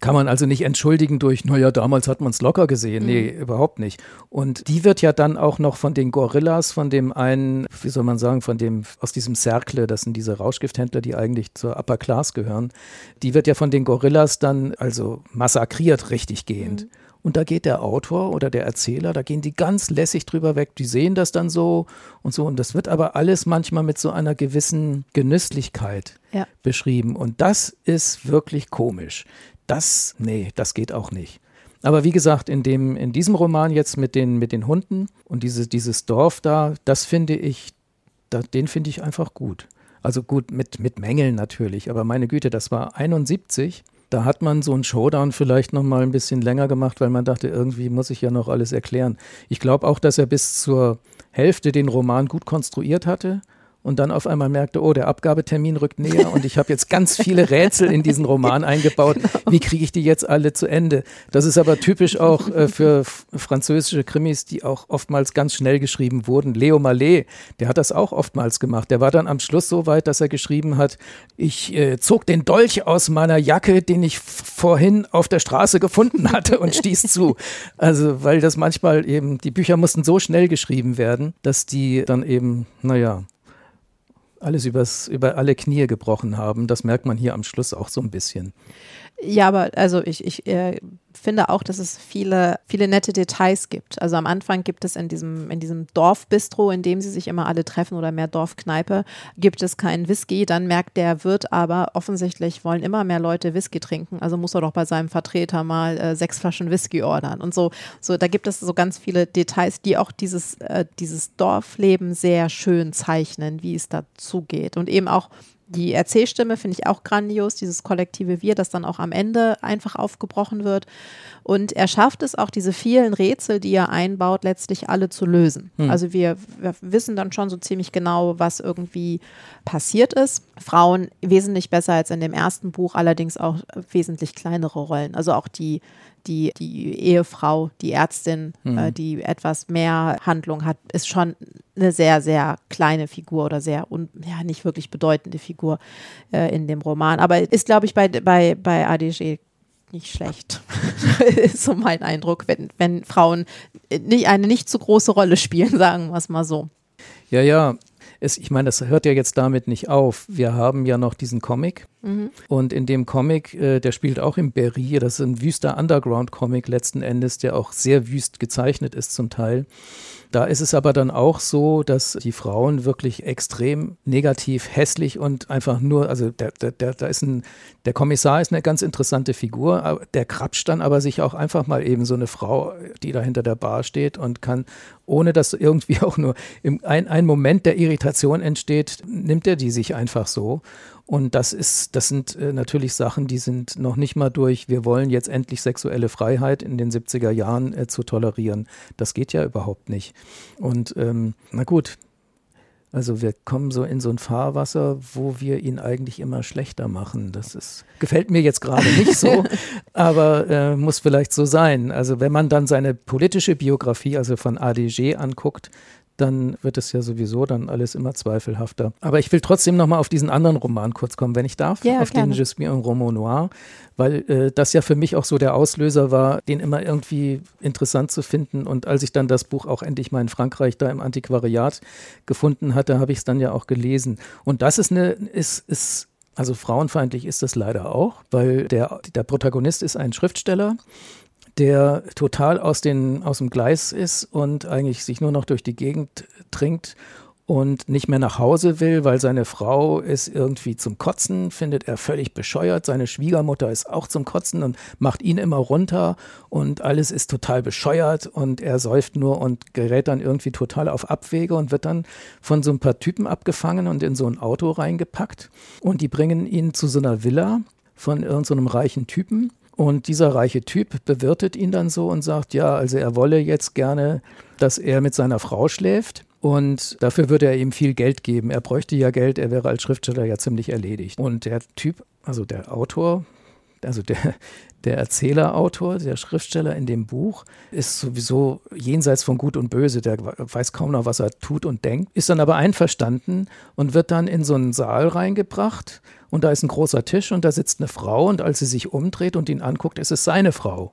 kann man also nicht entschuldigen durch, naja, damals hat man es locker gesehen. Mhm. Nee, überhaupt nicht. Und die wird ja dann auch noch von den Gorillas, von dem einen, wie soll man sagen, von dem, aus diesem Cercle, das sind diese Rauschgifthändler, die eigentlich zur Upper Class gehören, die wird ja von den Gorillas dann also massakriert, richtig gehend. Mhm. Und da geht der Autor oder der Erzähler, da gehen die ganz lässig drüber weg. Die sehen das dann so und so. Und das wird aber alles manchmal mit so einer gewissen Genüsslichkeit ja. beschrieben. Und das ist wirklich komisch das, nee, das geht auch nicht. Aber wie gesagt, in, dem, in diesem Roman jetzt mit den, mit den Hunden und diese, dieses Dorf da, das finde ich, da, den finde ich einfach gut. Also gut, mit, mit Mängeln natürlich, aber meine Güte, das war 71. Da hat man so einen Showdown vielleicht noch mal ein bisschen länger gemacht, weil man dachte, irgendwie muss ich ja noch alles erklären. Ich glaube auch, dass er bis zur Hälfte den Roman gut konstruiert hatte und dann auf einmal merkte, oh, der Abgabetermin rückt näher und ich habe jetzt ganz viele Rätsel in diesen Roman eingebaut. Genau. Wie kriege ich die jetzt alle zu Ende? Das ist aber typisch auch äh, für französische Krimis, die auch oftmals ganz schnell geschrieben wurden. Leo Mallet, der hat das auch oftmals gemacht. Der war dann am Schluss so weit, dass er geschrieben hat, ich äh, zog den Dolch aus meiner Jacke, den ich vorhin auf der Straße gefunden hatte und stieß zu. Also, weil das manchmal eben, die Bücher mussten so schnell geschrieben werden, dass die dann eben, naja, alles übers, über alle Knie gebrochen haben. Das merkt man hier am Schluss auch so ein bisschen. Ja, aber also ich, ich äh, finde auch, dass es viele, viele nette Details gibt. Also am Anfang gibt es in diesem, in diesem Dorfbistro, in dem sie sich immer alle treffen oder mehr Dorfkneipe, gibt es keinen Whisky. Dann merkt der Wirt aber, offensichtlich wollen immer mehr Leute Whisky trinken. Also muss er doch bei seinem Vertreter mal äh, sechs Flaschen Whisky ordern. Und so, so, da gibt es so ganz viele Details, die auch dieses, äh, dieses Dorfleben sehr schön zeichnen, wie es dazu geht. Und eben auch die Erzählstimme finde ich auch grandios, dieses kollektive Wir, das dann auch am Ende einfach aufgebrochen wird. Und er schafft es auch, diese vielen Rätsel, die er einbaut, letztlich alle zu lösen. Hm. Also wir, wir, wissen dann schon so ziemlich genau, was irgendwie passiert ist. Frauen wesentlich besser als in dem ersten Buch, allerdings auch wesentlich kleinere Rollen. Also auch die die, die Ehefrau, die Ärztin, mhm. äh, die etwas mehr Handlung hat, ist schon eine sehr, sehr kleine Figur oder sehr, un, ja, nicht wirklich bedeutende Figur äh, in dem Roman. Aber ist, glaube ich, bei, bei, bei ADG nicht schlecht. ist so mein Eindruck, wenn, wenn Frauen nicht, eine nicht zu große Rolle spielen, sagen wir es mal so. Ja, ja. Es, ich meine, das hört ja jetzt damit nicht auf. Wir haben ja noch diesen Comic, Mhm. Und in dem Comic, äh, der spielt auch im Berry, das ist ein wüster Underground-Comic letzten Endes, der auch sehr wüst gezeichnet ist zum Teil. Da ist es aber dann auch so, dass die Frauen wirklich extrem negativ, hässlich und einfach nur, also der, der, der, da ist ein, der Kommissar ist eine ganz interessante Figur, der krapscht dann aber sich auch einfach mal eben so eine Frau, die da hinter der Bar steht und kann, ohne dass irgendwie auch nur im, ein, ein Moment der Irritation entsteht, nimmt er die sich einfach so. Und das ist, das sind äh, natürlich Sachen, die sind noch nicht mal durch, wir wollen jetzt endlich sexuelle Freiheit in den 70er Jahren äh, zu tolerieren. Das geht ja überhaupt nicht. Und ähm, na gut, also wir kommen so in so ein Fahrwasser, wo wir ihn eigentlich immer schlechter machen. Das ist, gefällt mir jetzt gerade nicht so, aber äh, muss vielleicht so sein. Also wenn man dann seine politische Biografie, also von ADG anguckt, dann wird es ja sowieso dann alles immer zweifelhafter. Aber ich will trotzdem nochmal auf diesen anderen Roman kurz kommen, wenn ich darf, ja, auf gerne. den Je suis un roman noir, weil äh, das ja für mich auch so der Auslöser war, den immer irgendwie interessant zu finden. Und als ich dann das Buch auch endlich mal in Frankreich da im Antiquariat gefunden hatte, habe ich es dann ja auch gelesen. Und das ist eine, ist, ist also frauenfeindlich ist das leider auch, weil der, der Protagonist ist ein Schriftsteller der total aus, den, aus dem Gleis ist und eigentlich sich nur noch durch die Gegend trinkt und nicht mehr nach Hause will, weil seine Frau ist irgendwie zum Kotzen, findet er völlig bescheuert. Seine Schwiegermutter ist auch zum Kotzen und macht ihn immer runter und alles ist total bescheuert und er säuft nur und gerät dann irgendwie total auf Abwege und wird dann von so ein paar Typen abgefangen und in so ein Auto reingepackt und die bringen ihn zu so einer Villa von irgendeinem so reichen Typen und dieser reiche Typ bewirtet ihn dann so und sagt, ja, also er wolle jetzt gerne, dass er mit seiner Frau schläft. Und dafür würde er ihm viel Geld geben. Er bräuchte ja Geld, er wäre als Schriftsteller ja ziemlich erledigt. Und der Typ, also der Autor, also der, der Erzählerautor, der Schriftsteller in dem Buch, ist sowieso jenseits von Gut und Böse. Der weiß kaum noch, was er tut und denkt, ist dann aber einverstanden und wird dann in so einen Saal reingebracht und da ist ein großer Tisch und da sitzt eine Frau und als sie sich umdreht und ihn anguckt, ist es seine Frau.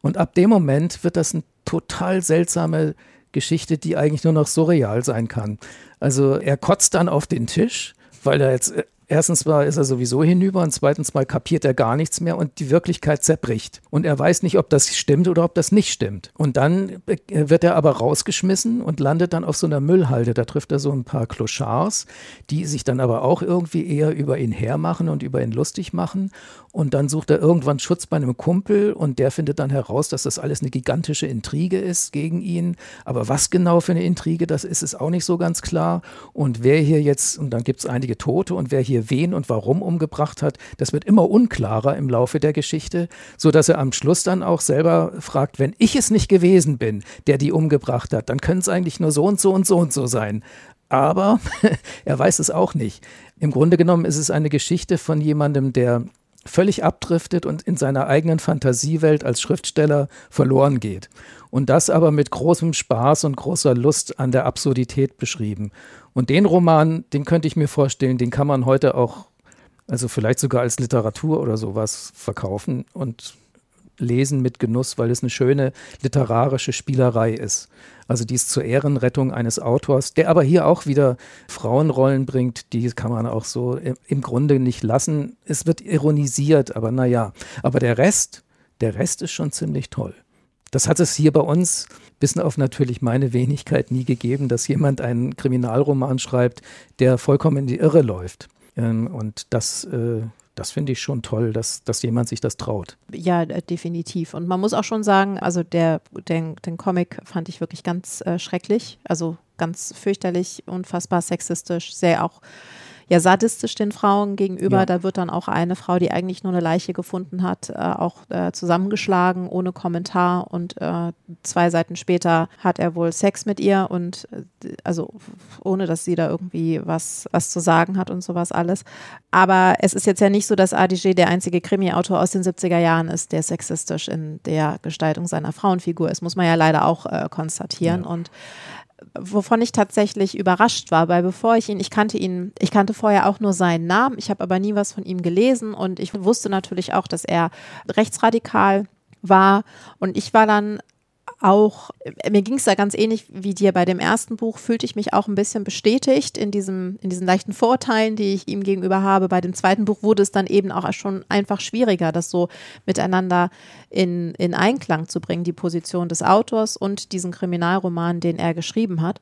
Und ab dem Moment wird das eine total seltsame Geschichte, die eigentlich nur noch surreal sein kann. Also er kotzt dann auf den Tisch, weil er jetzt äh, Erstens mal ist er sowieso hinüber und zweitens mal kapiert er gar nichts mehr und die Wirklichkeit zerbricht. Und er weiß nicht, ob das stimmt oder ob das nicht stimmt. Und dann wird er aber rausgeschmissen und landet dann auf so einer Müllhalde. Da trifft er so ein paar Clochards, die sich dann aber auch irgendwie eher über ihn hermachen und über ihn lustig machen. Und dann sucht er irgendwann Schutz bei einem Kumpel und der findet dann heraus, dass das alles eine gigantische Intrige ist gegen ihn. Aber was genau für eine Intrige das ist, ist auch nicht so ganz klar. Und wer hier jetzt, und dann gibt es einige Tote und wer hier hier wen und warum umgebracht hat, das wird immer unklarer im Laufe der Geschichte, so dass er am Schluss dann auch selber fragt, wenn ich es nicht gewesen bin, der die umgebracht hat, dann können es eigentlich nur so und so und so und so sein. aber er weiß es auch nicht. Im Grunde genommen ist es eine Geschichte von jemandem, der völlig abdriftet und in seiner eigenen Fantasiewelt als Schriftsteller verloren geht. Und das aber mit großem Spaß und großer Lust an der Absurdität beschrieben. Und den Roman, den könnte ich mir vorstellen, den kann man heute auch, also vielleicht sogar als Literatur oder sowas verkaufen und lesen mit Genuss, weil es eine schöne literarische Spielerei ist. Also dies zur Ehrenrettung eines Autors, der aber hier auch wieder Frauenrollen bringt, die kann man auch so im Grunde nicht lassen. Es wird ironisiert, aber naja. Aber der Rest, der Rest ist schon ziemlich toll. Das hat es hier bei uns, bis auf natürlich meine Wenigkeit, nie gegeben, dass jemand einen Kriminalroman schreibt, der vollkommen in die Irre läuft. Ähm, und das äh, das finde ich schon toll, dass, dass jemand sich das traut. Ja, äh, definitiv. Und man muss auch schon sagen, also der, den, den Comic fand ich wirklich ganz äh, schrecklich, also ganz fürchterlich, unfassbar sexistisch, sehr auch ja sadistisch den Frauen gegenüber. Ja. Da wird dann auch eine Frau, die eigentlich nur eine Leiche gefunden hat, äh, auch äh, zusammengeschlagen ohne Kommentar und äh, zwei Seiten später hat er wohl Sex mit ihr und äh, also ohne, dass sie da irgendwie was, was zu sagen hat und sowas alles. Aber es ist jetzt ja nicht so, dass ADG der einzige Krimi-Autor aus den 70er Jahren ist, der sexistisch in der Gestaltung seiner Frauenfigur ist, muss man ja leider auch äh, konstatieren. Ja. Und wovon ich tatsächlich überrascht war, weil bevor ich ihn, ich kannte ihn, ich kannte vorher auch nur seinen Namen, ich habe aber nie was von ihm gelesen und ich wusste natürlich auch, dass er rechtsradikal war und ich war dann auch, mir ging es da ganz ähnlich wie dir bei dem ersten Buch, fühlte ich mich auch ein bisschen bestätigt in, diesem, in diesen leichten Vorurteilen, die ich ihm gegenüber habe. Bei dem zweiten Buch wurde es dann eben auch schon einfach schwieriger, das so miteinander in, in Einklang zu bringen, die Position des Autors und diesen Kriminalroman, den er geschrieben hat.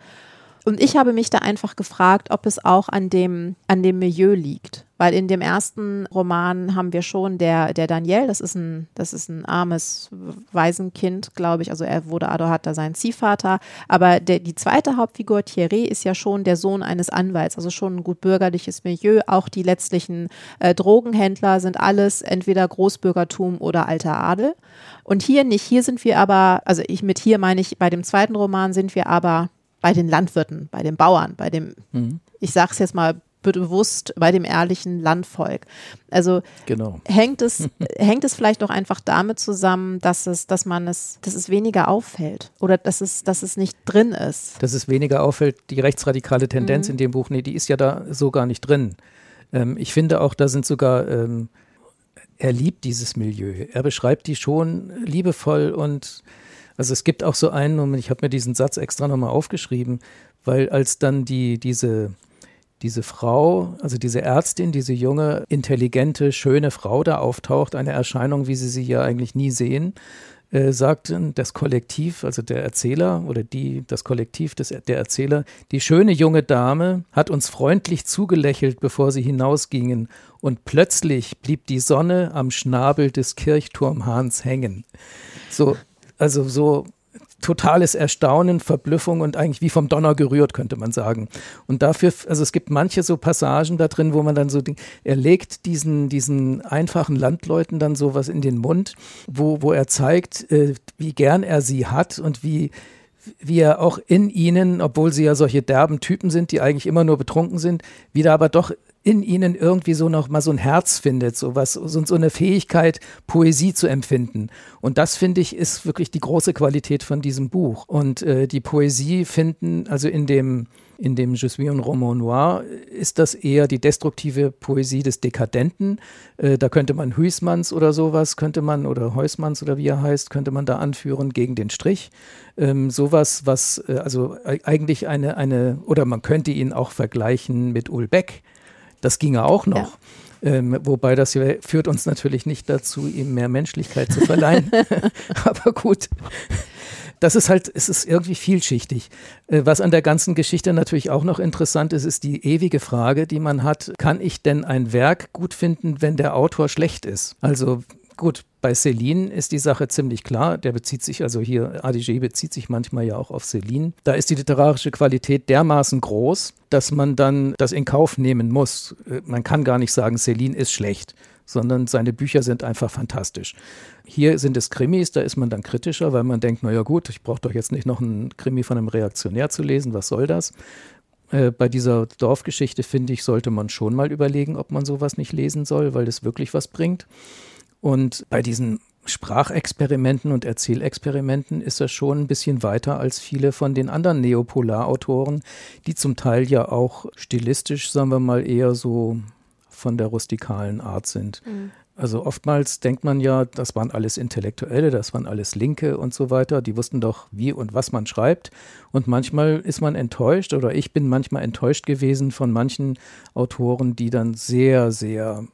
Und ich habe mich da einfach gefragt, ob es auch an dem, an dem Milieu liegt. Weil in dem ersten Roman haben wir schon der, der Daniel, das ist ein, das ist ein armes Waisenkind, glaube ich. Also er wurde, Ado hat da seinen Ziehvater. Aber der, die zweite Hauptfigur, Thierry, ist ja schon der Sohn eines Anwalts, also schon ein gut bürgerliches Milieu. Auch die letztlichen äh, Drogenhändler sind alles entweder Großbürgertum oder alter Adel. Und hier nicht. Hier sind wir aber, also ich mit hier meine ich, bei dem zweiten Roman sind wir aber bei den Landwirten, bei den Bauern, bei dem, mhm. ich sage es jetzt mal bewusst, bei dem ehrlichen Landvolk. Also genau. hängt es hängt es vielleicht auch einfach damit zusammen, dass es, dass man es, dass es weniger auffällt oder dass es, dass es nicht drin ist. Dass es weniger auffällt, die rechtsradikale Tendenz mhm. in dem Buch, nee, die ist ja da so gar nicht drin. Ähm, ich finde auch, da sind sogar ähm, er liebt dieses Milieu. Er beschreibt die schon liebevoll und also es gibt auch so einen Moment, ich habe mir diesen Satz extra nochmal aufgeschrieben, weil als dann die, diese, diese Frau, also diese Ärztin, diese junge, intelligente, schöne Frau da auftaucht, eine Erscheinung, wie sie sie ja eigentlich nie sehen, äh, sagt das Kollektiv, also der Erzähler oder die, das Kollektiv des, der Erzähler, die schöne junge Dame hat uns freundlich zugelächelt, bevor sie hinausgingen, und plötzlich blieb die Sonne am Schnabel des Kirchturmhahns hängen. So, also so totales Erstaunen, Verblüffung und eigentlich wie vom Donner gerührt, könnte man sagen. Und dafür, also es gibt manche so Passagen da drin, wo man dann so, er legt diesen, diesen einfachen Landleuten dann sowas in den Mund, wo, wo er zeigt, äh, wie gern er sie hat und wie, wie er auch in ihnen, obwohl sie ja solche derben Typen sind, die eigentlich immer nur betrunken sind, wieder aber doch in ihnen irgendwie so noch mal so ein Herz findet, so was, so, eine Fähigkeit, Poesie zu empfinden. Und das finde ich ist wirklich die große Qualität von diesem Buch. Und äh, die Poesie finden, also in dem in dem Je suis un roman noir ist das eher die destruktive Poesie des Dekadenten. Äh, da könnte man Huysmans oder sowas, könnte man, oder Heusmanns oder wie er heißt, könnte man da anführen gegen den Strich. Ähm, sowas, was äh, also eigentlich eine, eine, oder man könnte ihn auch vergleichen mit Ulbeck, das ginge auch noch. Ja. Ähm, wobei das hier führt uns natürlich nicht dazu, ihm mehr Menschlichkeit zu verleihen. Aber gut. Das ist halt, es ist irgendwie vielschichtig. Äh, was an der ganzen Geschichte natürlich auch noch interessant ist, ist die ewige Frage, die man hat, kann ich denn ein Werk gut finden, wenn der Autor schlecht ist? Also gut, bei Celine ist die Sache ziemlich klar. Der bezieht sich, also hier, ADG bezieht sich manchmal ja auch auf Celine. Da ist die literarische Qualität dermaßen groß, dass man dann das in Kauf nehmen muss. Äh, man kann gar nicht sagen, Celine ist schlecht, sondern seine Bücher sind einfach fantastisch. Hier sind es Krimis, da ist man dann kritischer, weil man denkt, naja gut, ich brauche doch jetzt nicht noch einen Krimi von einem Reaktionär zu lesen, was soll das? äh, bei dieser Dorfgeschichte, finde ich, sollte man schon mal überlegen, ob man sowas nicht lesen soll, weil das wirklich was bringt. Und bei diesen Sprachexperimenten und Erzählexperimenten ist er schon ein bisschen weiter als viele von den anderen Neopolar-Autoren, die zum Teil ja auch stilistisch, sagen wir mal, eher so von der rustikalen Art sind. Mhm. Also oftmals denkt man ja, das waren alles Intellektuelle, das waren alles Linke und so weiter. Die wussten doch, wie und was man schreibt. Und manchmal ist man enttäuscht oder ich bin manchmal enttäuscht gewesen von manchen Autoren, die dann sehr, sehr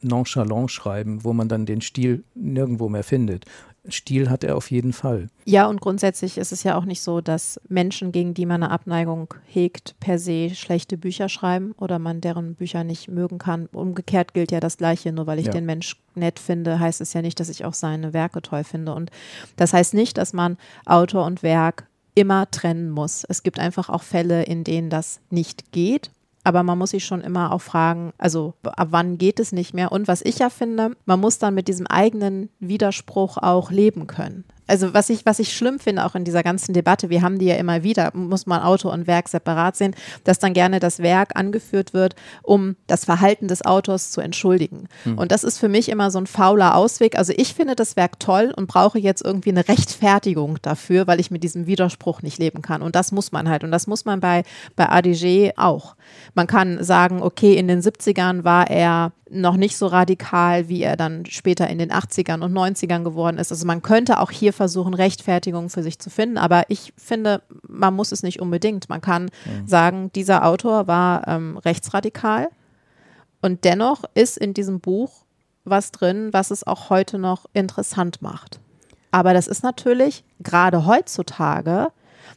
nonchalant schreiben, wo man dann den Stil nirgendwo mehr findet. Stil hat er auf jeden Fall. Ja, und grundsätzlich ist es ja auch nicht so, dass Menschen, gegen die man eine Abneigung hegt, per se schlechte Bücher schreiben oder man deren Bücher nicht mögen kann. Umgekehrt gilt ja das Gleiche. Nur weil ich ja. den Mensch nett finde, heißt es ja nicht, dass ich auch seine Werke toll finde. Und das heißt nicht, dass man Autor und Werk immer trennen muss. Es gibt einfach auch Fälle, in denen das nicht geht. Aber man muss sich schon immer auch fragen, also ab wann geht es nicht mehr? Und was ich ja finde, man muss dann mit diesem eigenen Widerspruch auch leben können also was ich, was ich schlimm finde, auch in dieser ganzen Debatte, wir haben die ja immer wieder, muss man Autor und Werk separat sehen, dass dann gerne das Werk angeführt wird, um das Verhalten des Autors zu entschuldigen. Hm. Und das ist für mich immer so ein fauler Ausweg. Also ich finde das Werk toll und brauche jetzt irgendwie eine Rechtfertigung dafür, weil ich mit diesem Widerspruch nicht leben kann. Und das muss man halt. Und das muss man bei, bei ADG auch. Man kann sagen, okay, in den 70ern war er noch nicht so radikal, wie er dann später in den 80ern und 90ern geworden ist. Also man könnte auch hier versuchen, Rechtfertigungen für sich zu finden, aber ich finde, man muss es nicht unbedingt. Man kann mhm. sagen, dieser Autor war ähm, rechtsradikal und dennoch ist in diesem Buch was drin, was es auch heute noch interessant macht. Aber das ist natürlich gerade heutzutage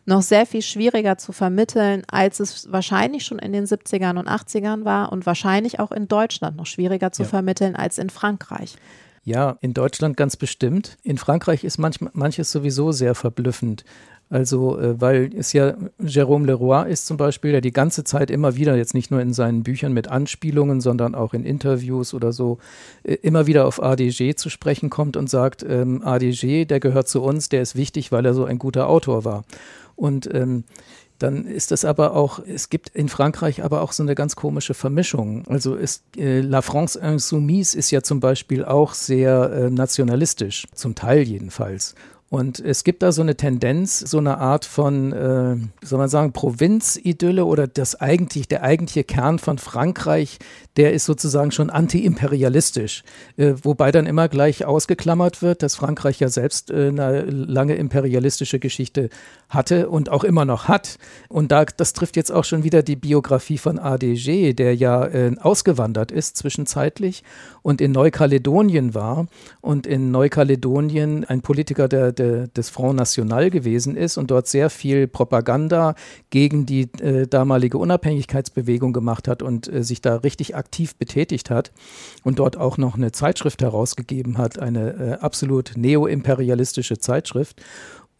noch sehr viel schwieriger zu vermitteln, als es wahrscheinlich schon in den 70ern und 80ern war und wahrscheinlich auch in Deutschland noch schwieriger zu ja. vermitteln als in Frankreich. Ja, in Deutschland ganz bestimmt. In Frankreich ist manch, manches sowieso sehr verblüffend. Also, äh, weil es ja Jérôme Leroy ist zum Beispiel, der die ganze Zeit immer wieder, jetzt nicht nur in seinen Büchern mit Anspielungen, sondern auch in Interviews oder so, äh, immer wieder auf ADG zu sprechen kommt und sagt, ähm, ADG, der gehört zu uns, der ist wichtig, weil er so ein guter Autor war. Und ähm, dann ist das aber auch, es gibt in Frankreich aber auch so eine ganz komische Vermischung. Also ist, äh, La France Insoumise ist ja zum Beispiel auch sehr äh, nationalistisch, zum Teil jedenfalls. Und es gibt da so eine Tendenz, so eine Art von, äh, soll man sagen, Provinzidylle oder das eigentlich, der eigentliche Kern von Frankreich, der ist sozusagen schon antiimperialistisch. Äh, wobei dann immer gleich ausgeklammert wird, dass Frankreich ja selbst äh, eine lange imperialistische Geschichte hatte und auch immer noch hat. Und da, das trifft jetzt auch schon wieder die Biografie von ADG, der ja äh, ausgewandert ist zwischenzeitlich und in Neukaledonien war und in Neukaledonien ein Politiker der, der, des Front National gewesen ist und dort sehr viel Propaganda gegen die äh, damalige Unabhängigkeitsbewegung gemacht hat und äh, sich da richtig aktiv betätigt hat und dort auch noch eine Zeitschrift herausgegeben hat, eine äh, absolut neoimperialistische Zeitschrift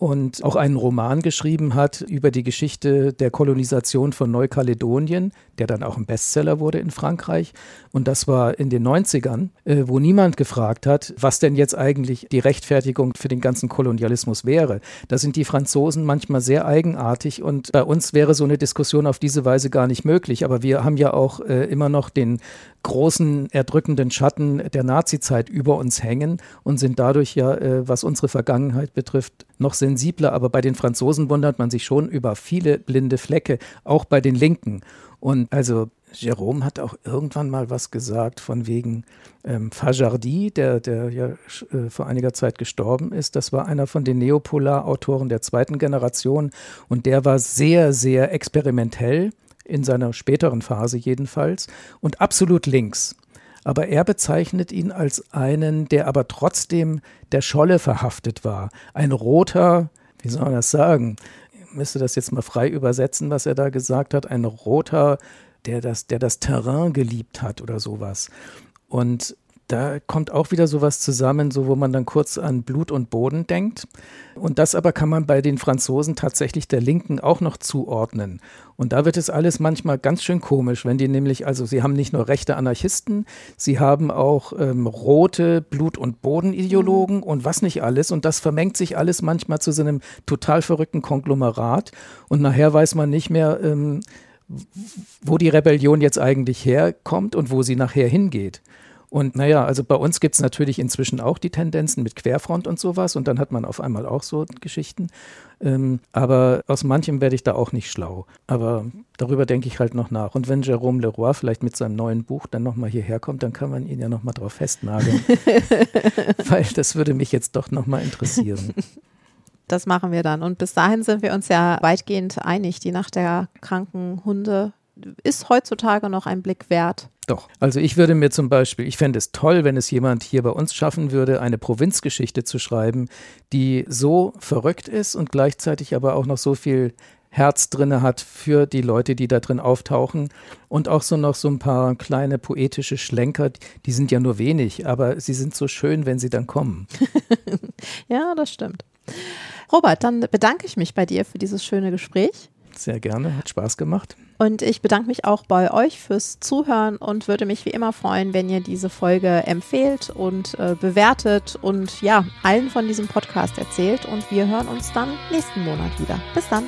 und auch einen Roman geschrieben hat über die Geschichte der Kolonisation von Neukaledonien, der dann auch ein Bestseller wurde in Frankreich. Und das war in den 90ern, äh, wo niemand gefragt hat, was denn jetzt eigentlich die Rechtfertigung für den ganzen Kolonialismus wäre. Da sind die Franzosen manchmal sehr eigenartig und bei uns wäre so eine Diskussion auf diese Weise gar nicht möglich. Aber wir haben ja auch äh, immer noch den großen, erdrückenden Schatten der Nazizeit über uns hängen und sind dadurch ja, äh, was unsere Vergangenheit betrifft, noch sensibler. Aber bei den Franzosen wundert man sich schon über viele blinde Flecke, auch bei den Linken. Und also Jerome hat auch irgendwann mal was gesagt von wegen ähm, Fajardi, der, der ja äh, vor einiger Zeit gestorben ist. Das war einer von den Neopolar-Autoren der zweiten Generation und der war sehr, sehr experimentell in seiner späteren Phase jedenfalls, und absolut links. Aber er bezeichnet ihn als einen, der aber trotzdem der Scholle verhaftet war. Ein roter, wie soll man das sagen? Ich müsste das jetzt mal frei übersetzen, was er da gesagt hat. Ein roter, der das, der das Terrain geliebt hat oder sowas. Und da kommt auch wieder sowas zusammen, so wo man dann kurz an Blut und Boden denkt. Und das aber kann man bei den Franzosen tatsächlich der Linken auch noch zuordnen. Und da wird es alles manchmal ganz schön komisch, wenn die nämlich, also sie haben nicht nur rechte Anarchisten, sie haben auch ähm, rote Blut- und Bodenideologen mhm. und was nicht alles. Und das vermengt sich alles manchmal zu so einem total verrückten Konglomerat. Und nachher weiß man nicht mehr, ähm, wo die Rebellion jetzt eigentlich herkommt und wo sie nachher hingeht. Und naja, also bei uns gibt es natürlich inzwischen auch die Tendenzen mit Querfront und sowas und dann hat man auf einmal auch so Geschichten. Ähm, aber aus manchem werde ich da auch nicht schlau. Aber darüber denke ich halt noch nach. Und wenn Jérôme Leroy vielleicht mit seinem neuen Buch dann nochmal hierher kommt, dann kann man ihn ja nochmal drauf festnageln. Weil das würde mich jetzt doch nochmal interessieren. Das machen wir dann. Und bis dahin sind wir uns ja weitgehend einig. Die Nacht der kranken Hunde ist heutzutage noch ein Blick wert. Doch. Also ich würde mir zum Beispiel, ich fände es toll, wenn es jemand hier bei uns schaffen würde, eine Provinzgeschichte zu schreiben, die so verrückt ist und gleichzeitig aber auch noch so viel Herz drinne hat für die Leute, die da drin auftauchen und auch so noch so ein paar kleine poetische Schlenker, die sind ja nur wenig, aber sie sind so schön, wenn sie dann kommen. ja, das stimmt. Robert, dann bedanke ich mich bei dir für dieses schöne Gespräch. Sehr gerne, hat Spaß gemacht. Und ich bedanke mich auch bei euch fürs Zuhören und würde mich wie immer freuen, wenn ihr diese Folge empfehlt und äh, bewertet und ja, allen von diesem Podcast erzählt. Und wir hören uns dann nächsten Monat wieder. Bis dann.